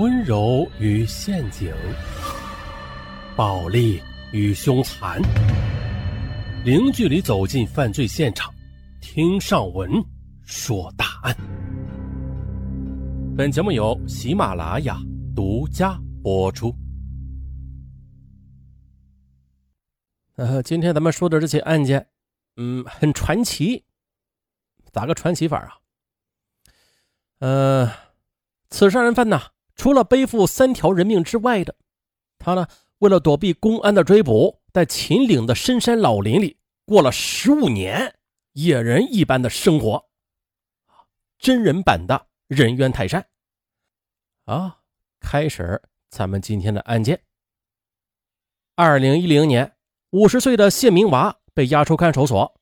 温柔与陷阱，暴力与凶残，零距离走进犯罪现场，听上文说大案。本节目由喜马拉雅独家播出。呃，今天咱们说的这起案件，嗯，很传奇。咋个传奇法啊？呃，此杀人犯呢，除了背负三条人命之外的，他呢，为了躲避公安的追捕，在秦岭的深山老林里过了十五年野人一般的生活。真人版的人猿泰山。啊，开始咱们今天的案件。二零一零年，五十岁的谢明娃被押出看守所。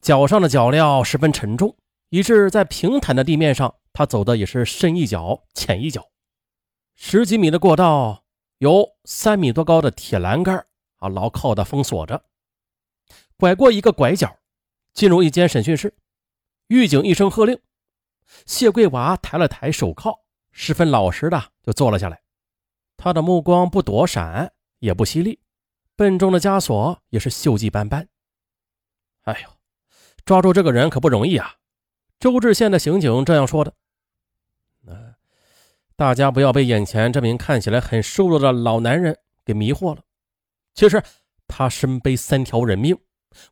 脚上的脚镣十分沉重，以致在平坦的地面上，他走的也是深一脚浅一脚。十几米的过道有三米多高的铁栏杆啊，牢靠的封锁着。拐过一个拐角，进入一间审讯室。狱警一声喝令，谢桂娃抬了抬手铐，十分老实的就坐了下来。他的目光不躲闪，也不犀利，笨重的枷锁也是锈迹斑斑。哎呦！抓住这个人可不容易啊！周至县的刑警这样说的。大家不要被眼前这名看起来很瘦弱的老男人给迷惑了。其实他身背三条人命，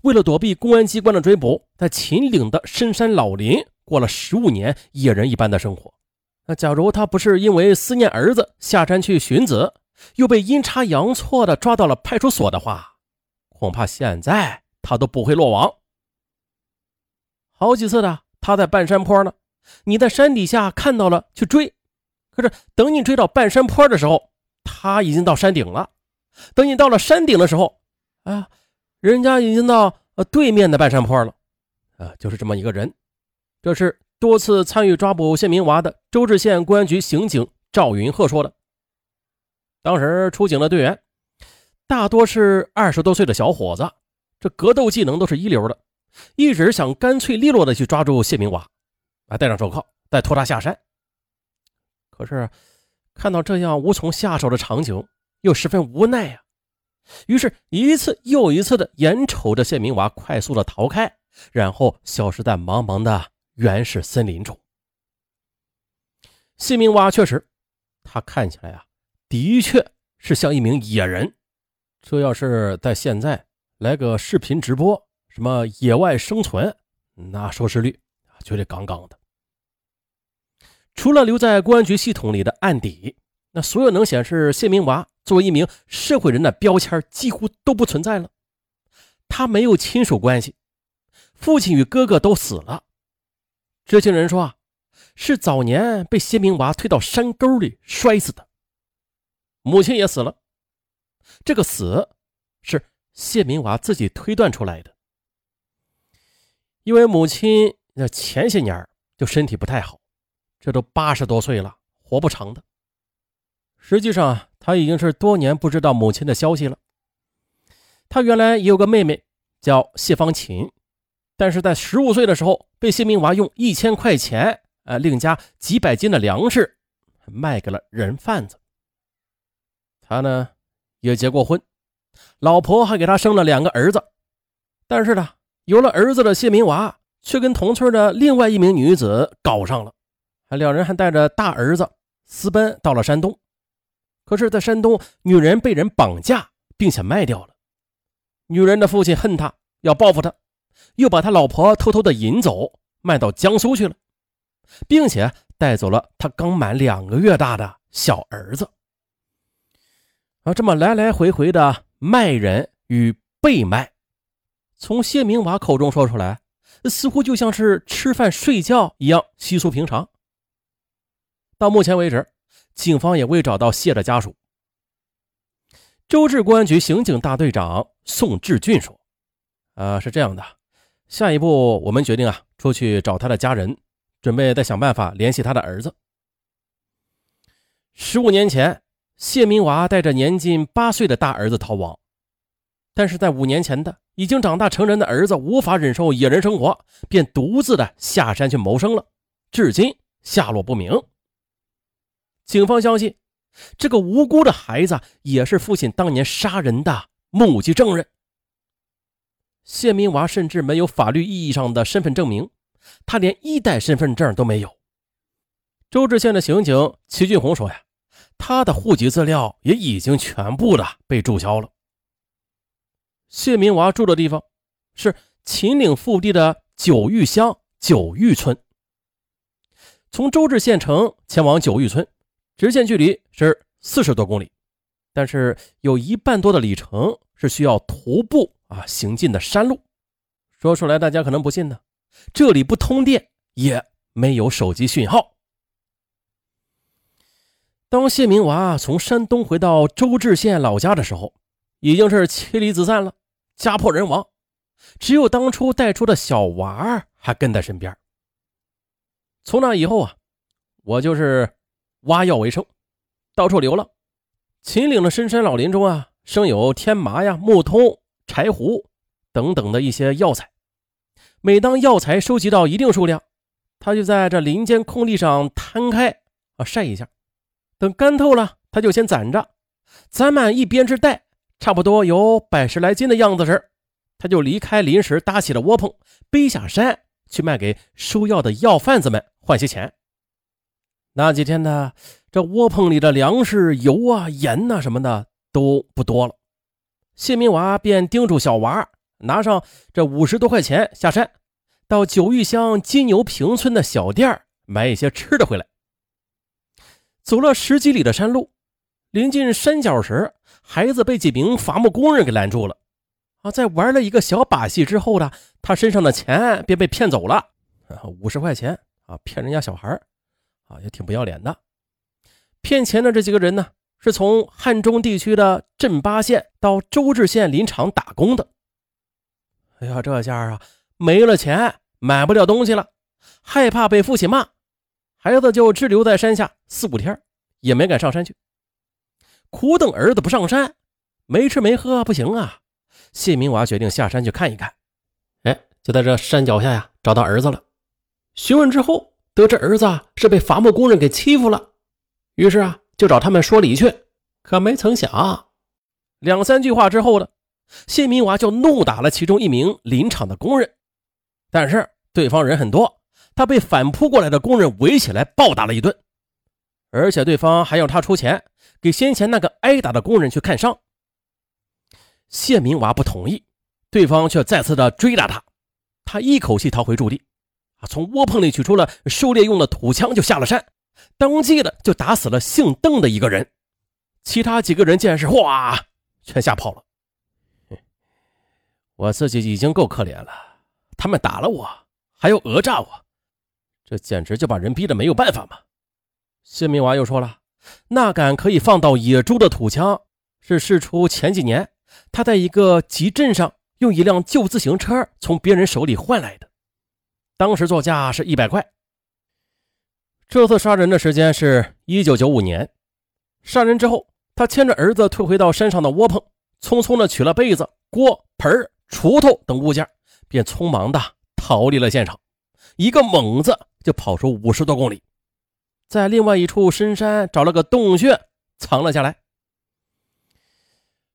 为了躲避公安机关的追捕，在秦岭的深山老林过了十五年野人一般的生活。那假如他不是因为思念儿子下山去寻子，又被阴差阳错的抓到了派出所的话，恐怕现在他都不会落网。好几次的，他在半山坡呢，你在山底下看到了去追，可是等你追到半山坡的时候，他已经到山顶了。等你到了山顶的时候，啊，人家已经到呃对面的半山坡了，啊，就是这么一个人。这是多次参与抓捕谢明娃的周至县公安局刑警赵云鹤说的。当时出警的队员大多是二十多岁的小伙子，这格斗技能都是一流的。一直想干脆利落的去抓住谢明娃，啊，戴上手铐，再拖他下山。可是看到这样无从下手的场景，又十分无奈呀。于是，一次又一次的眼瞅着谢明娃快速的逃开，然后消失在茫茫的原始森林中。谢明娃确实，他看起来啊，的确是像一名野人。这要是在现在来个视频直播。什么野外生存，那收视率绝对杠杠的。除了留在公安局系统里的案底，那所有能显示谢明娃作为一名社会人的标签几乎都不存在了。他没有亲属关系，父亲与哥哥都死了。知情人说啊，是早年被谢明娃推到山沟里摔死的。母亲也死了，这个死是谢明娃自己推断出来的。因为母亲那前些年就身体不太好，这都八十多岁了，活不长的。实际上，他已经是多年不知道母亲的消息了。他原来也有个妹妹叫谢芳琴，但是在十五岁的时候被谢明娃用一千块钱，呃，另加几百斤的粮食卖给了人贩子。他呢也结过婚，老婆还给他生了两个儿子，但是呢。有了儿子的谢明娃，却跟同村的另外一名女子搞上了，两人还带着大儿子私奔到了山东。可是，在山东，女人被人绑架，并且卖掉了。女人的父亲恨他，要报复他，又把他老婆偷偷的引走，卖到江苏去了，并且带走了他刚满两个月大的小儿子。啊，这么来来回回的卖人与被卖。从谢明娃口中说出来，似乎就像是吃饭睡觉一样稀疏平常。到目前为止，警方也未找到谢的家属。周至公安局刑警大队长宋志俊说：“啊，是这样的，下一步我们决定啊，出去找他的家人，准备再想办法联系他的儿子。十五年前，谢明娃带着年近八岁的大儿子逃亡。”但是在五年前的已经长大成人的儿子无法忍受野人生活，便独自的下山去谋生了，至今下落不明。警方相信这个无辜的孩子也是父亲当年杀人的目击证人。谢明娃甚至没有法律意义上的身份证明，他连一代身份证都没有。周至县的刑警齐俊红说：“呀，他的户籍资料也已经全部的被注销了。”谢明娃住的地方是秦岭腹地的九峪乡九峪村。从周至县城前往九峪村，直线距离是四十多公里，但是有一半多的里程是需要徒步啊行进的山路。说出来大家可能不信呢，这里不通电，也没有手机讯号。当谢明娃从山东回到周至县老家的时候，已经是妻离子散了，家破人亡，只有当初带出的小娃儿还跟在身边。从那以后啊，我就是挖药为生，到处流浪。秦岭的深山老林中啊，生有天麻呀、木通、柴胡等等的一些药材。每当药材收集到一定数量，他就在这林间空地上摊开啊晒一下，等干透了，他就先攒着，攒满一编织袋，差不多有百十来斤的样子时，他就离开临时搭起了窝棚，背下山去卖给收药的药贩子们。换些钱。那几天呢，这窝棚里的粮食、油啊、盐呐什么的都不多了。谢明娃便叮嘱小娃拿上这五十多块钱下山，到九峪乡金牛坪村的小店买一些吃的回来。走了十几里的山路，临近山脚时，孩子被几名伐木工人给拦住了。啊，在玩了一个小把戏之后呢，他身上的钱便被骗走了，五十块钱。啊，骗人家小孩啊，也挺不要脸的。骗钱的这几个人呢，是从汉中地区的镇巴县到周至县林场打工的。哎呀，这下啊，没了钱，买不了东西了，害怕被父亲骂，孩子就滞留在山下四五天，也没敢上山去。苦等儿子不上山，没吃没喝不行啊。谢明娃决定下山去看一看。哎，就在这山脚下呀，找到儿子了。询问之后，得知儿子是被伐木工人给欺负了，于是啊，就找他们说理去。可没曾想，两三句话之后呢，谢明娃就怒打了其中一名林场的工人。但是对方人很多，他被反扑过来的工人围起来暴打了一顿，而且对方还要他出钱给先前那个挨打的工人去看伤。谢明娃不同意，对方却再次的追打他，他一口气逃回驻地。啊！从窝棚里取出了狩猎用的土枪，就下了山，当即的就打死了姓邓的一个人。其他几个人见是，哗，全吓跑了。我自己已经够可怜了，他们打了我，还要讹诈我，这简直就把人逼得没有办法嘛！谢明娃又说了，那杆可以放到野猪的土枪，是事出前几年他在一个集镇上用一辆旧自行车从别人手里换来的。当时作价是一百块。这次杀人的时间是一九九五年。杀人之后，他牵着儿子退回到山上的窝棚，匆匆的取了被子、锅、盆、锄头等物件，便匆忙的逃离了现场，一个猛子就跑出五十多公里，在另外一处深山找了个洞穴藏了下来。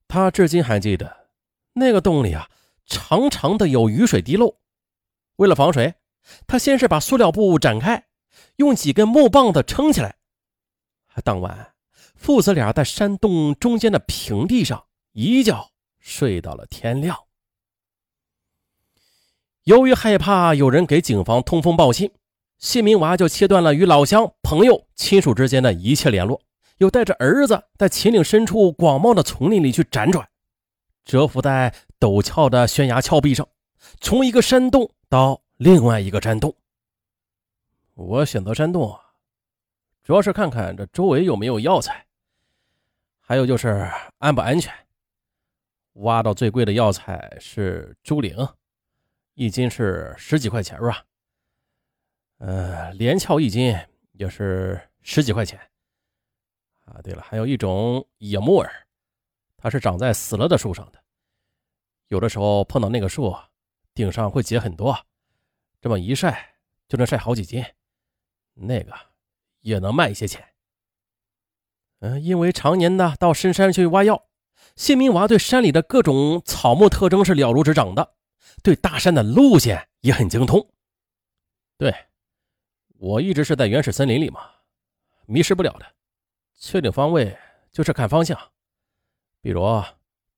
他至今还记得，那个洞里啊，长长的有雨水滴漏，为了防水。他先是把塑料布展开，用几根木棒子撑起来。当晚，父子俩在山洞中间的平地上一觉睡到了天亮。由于害怕有人给警方通风报信，谢明娃就切断了与老乡、朋友、亲属之间的一切联络，又带着儿子在秦岭深处广袤的丛林里去辗转，蛰伏在陡峭的悬崖峭壁上，从一个山洞到。另外一个山洞，我选择山洞，主要是看看这周围有没有药材，还有就是安不安全。挖到最贵的药材是猪苓，一斤是十几块钱吧。呃，连翘一斤也是十几块钱。啊，对了，还有一种野木耳，它是长在死了的树上的，有的时候碰到那个树顶上会结很多。这么一晒就能晒好几斤，那个也能卖一些钱。嗯，因为常年的到深山去挖药，谢明娃对山里的各种草木特征是了如指掌的，对大山的路线也很精通。对，我一直是在原始森林里嘛，迷失不了的。确定方位就是看方向，比如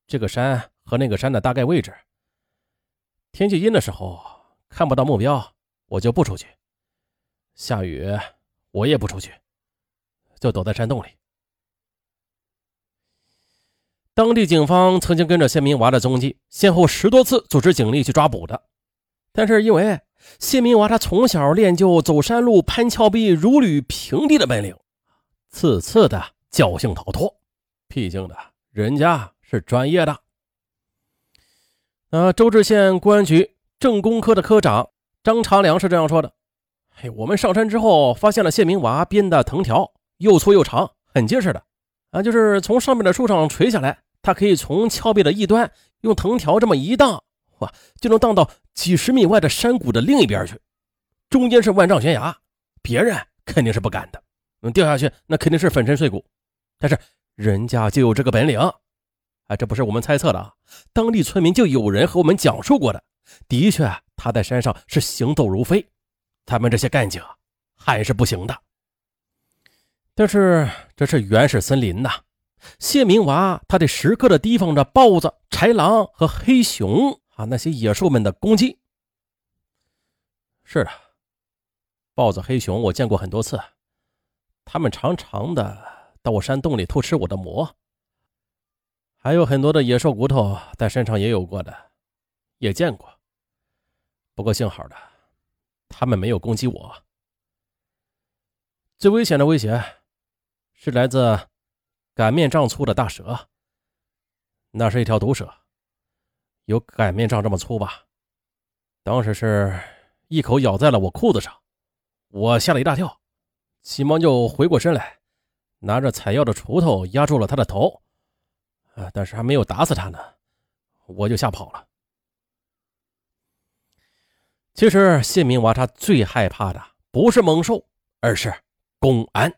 这个山和那个山的大概位置。天气阴的时候看不到目标，我就不出去；下雨我也不出去，就躲在山洞里。当地警方曾经跟着谢明娃的踪迹，先后十多次组织警力去抓捕的，但是因为谢明娃他从小练就走山路、攀峭壁、如履平地的本领，次次的侥幸逃脱。毕竟的人家是专业的。呃，周至县公安局政工科的科长张长良是这样说的：“嘿，我们上山之后发现了谢明娃编的藤条，又粗又长，很结实的。”啊，就是从上面的树上垂下来，它可以从峭壁的一端用藤条这么一荡，哇，就能荡到几十米外的山谷的另一边去。中间是万丈悬崖，别人肯定是不敢的，嗯，掉下去那肯定是粉身碎骨。但是人家就有这个本领，啊，这不是我们猜测的啊，当地村民就有人和我们讲述过的。的确，他在山上是行走如飞，他们这些干警还是不行的。但是这是原始森林呐，谢明娃他得时刻的提防着豹子、豺狼和黑熊啊那些野兽们的攻击。是的，豹子、黑熊我见过很多次，他们常常的到我山洞里偷吃我的馍，还有很多的野兽骨头在山上也有过的，也见过。不过幸好的，他们没有攻击我。最危险的威胁。是来自擀面杖粗的大蛇，那是一条毒蛇，有擀面杖这么粗吧？当时是一口咬在了我裤子上，我吓了一大跳，急忙就回过身来，拿着采药的锄头压住了他的头，啊，但是还没有打死他呢，我就吓跑了。其实谢明娃他最害怕的不是猛兽，而是公安。